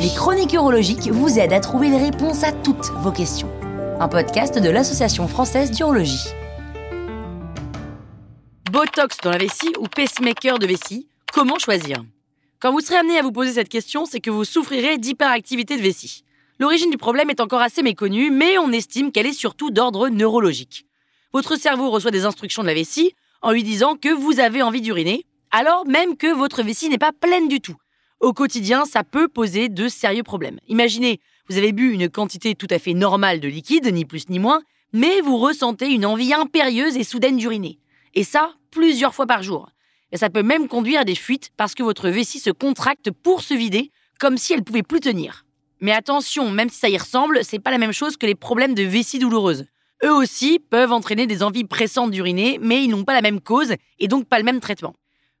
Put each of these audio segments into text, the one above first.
Les chroniques urologiques vous aident à trouver les réponses à toutes vos questions. Un podcast de l'Association française d'urologie. Botox dans la vessie ou pacemaker de vessie, comment choisir? Quand vous serez amené à vous poser cette question, c'est que vous souffrirez d'hyperactivité de vessie. L'origine du problème est encore assez méconnue, mais on estime qu'elle est surtout d'ordre neurologique. Votre cerveau reçoit des instructions de la vessie en lui disant que vous avez envie d'uriner, alors même que votre vessie n'est pas pleine du tout. Au quotidien, ça peut poser de sérieux problèmes. Imaginez, vous avez bu une quantité tout à fait normale de liquide, ni plus ni moins, mais vous ressentez une envie impérieuse et soudaine d'uriner. Et ça, plusieurs fois par jour. Et ça peut même conduire à des fuites parce que votre vessie se contracte pour se vider, comme si elle pouvait plus tenir. Mais attention, même si ça y ressemble, c'est pas la même chose que les problèmes de vessie douloureuse. Eux aussi peuvent entraîner des envies pressantes d'uriner, mais ils n'ont pas la même cause et donc pas le même traitement.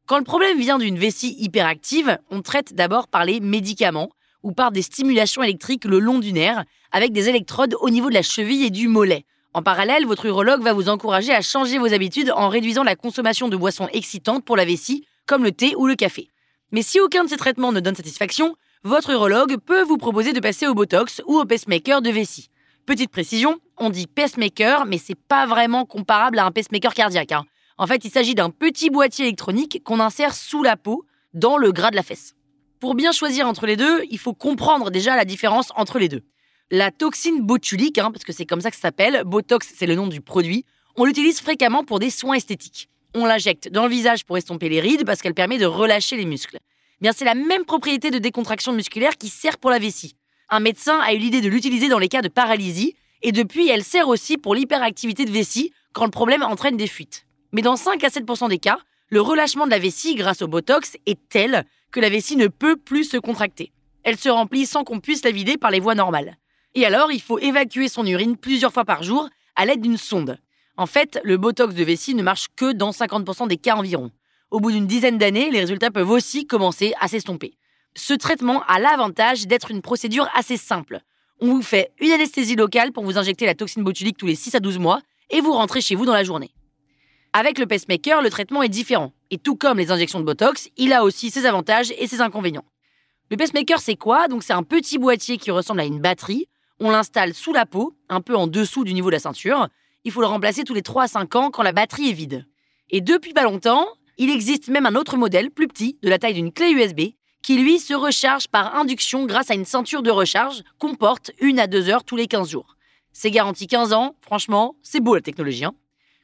Quand le problème vient d'une vessie hyperactive, on traite d'abord par les médicaments ou par des stimulations électriques le long du nerf avec des électrodes au niveau de la cheville et du mollet. En parallèle, votre urologue va vous encourager à changer vos habitudes en réduisant la consommation de boissons excitantes pour la vessie, comme le thé ou le café. Mais si aucun de ces traitements ne donne satisfaction, votre urologue peut vous proposer de passer au Botox ou au pacemaker de vessie. Petite précision, on dit pacemaker, mais c'est pas vraiment comparable à un pacemaker cardiaque. Hein. En fait, il s'agit d'un petit boîtier électronique qu'on insère sous la peau, dans le gras de la fesse. Pour bien choisir entre les deux, il faut comprendre déjà la différence entre les deux. La toxine botulique, hein, parce que c'est comme ça que ça s'appelle, Botox c'est le nom du produit, on l'utilise fréquemment pour des soins esthétiques. On l'injecte dans le visage pour estomper les rides parce qu'elle permet de relâcher les muscles. Bien, c'est la même propriété de décontraction musculaire qui sert pour la vessie. Un médecin a eu l'idée de l'utiliser dans les cas de paralysie, et depuis, elle sert aussi pour l'hyperactivité de vessie quand le problème entraîne des fuites. Mais dans 5 à 7% des cas, le relâchement de la vessie grâce au Botox est tel que la vessie ne peut plus se contracter. Elle se remplit sans qu'on puisse la vider par les voies normales. Et alors, il faut évacuer son urine plusieurs fois par jour à l'aide d'une sonde. En fait, le Botox de vessie ne marche que dans 50% des cas environ. Au bout d'une dizaine d'années, les résultats peuvent aussi commencer à s'estomper. Ce traitement a l'avantage d'être une procédure assez simple. On vous fait une anesthésie locale pour vous injecter la toxine botulique tous les 6 à 12 mois et vous rentrez chez vous dans la journée. Avec le pacemaker, le traitement est différent. Et tout comme les injections de Botox, il a aussi ses avantages et ses inconvénients. Le pacemaker, c'est quoi? Donc c'est un petit boîtier qui ressemble à une batterie. On l'installe sous la peau, un peu en dessous du niveau de la ceinture. Il faut le remplacer tous les 3 à 5 ans quand la batterie est vide. Et depuis pas longtemps, il existe même un autre modèle, plus petit, de la taille d'une clé USB, qui lui se recharge par induction grâce à une ceinture de recharge qu'on porte une à deux heures tous les 15 jours. C'est garanti 15 ans, franchement, c'est beau la technologie. Hein.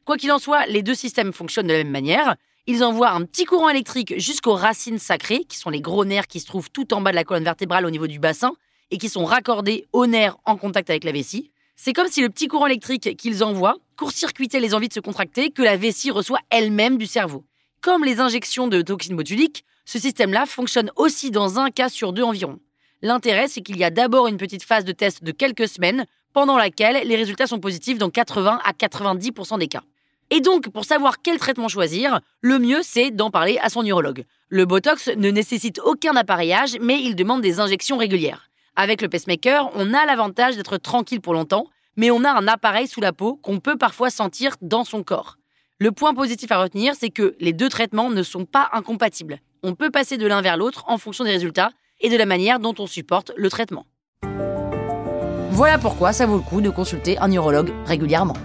Quoi qu'il en soit, les deux systèmes fonctionnent de la même manière. Ils envoient un petit courant électrique jusqu'aux racines sacrées, qui sont les gros nerfs qui se trouvent tout en bas de la colonne vertébrale au niveau du bassin et qui sont raccordés aux nerfs en contact avec la vessie. C'est comme si le petit courant électrique qu'ils envoient court-circuitait les envies de se contracter que la vessie reçoit elle-même du cerveau. Comme les injections de toxines botuliques, ce système-là fonctionne aussi dans un cas sur deux environ. L'intérêt, c'est qu'il y a d'abord une petite phase de test de quelques semaines, pendant laquelle les résultats sont positifs dans 80 à 90% des cas. Et donc, pour savoir quel traitement choisir, le mieux, c'est d'en parler à son urologue. Le Botox ne nécessite aucun appareillage, mais il demande des injections régulières. Avec le pacemaker, on a l'avantage d'être tranquille pour longtemps, mais on a un appareil sous la peau qu'on peut parfois sentir dans son corps. Le point positif à retenir, c'est que les deux traitements ne sont pas incompatibles on peut passer de l'un vers l'autre en fonction des résultats et de la manière dont on supporte le traitement. Voilà pourquoi ça vaut le coup de consulter un urologue régulièrement.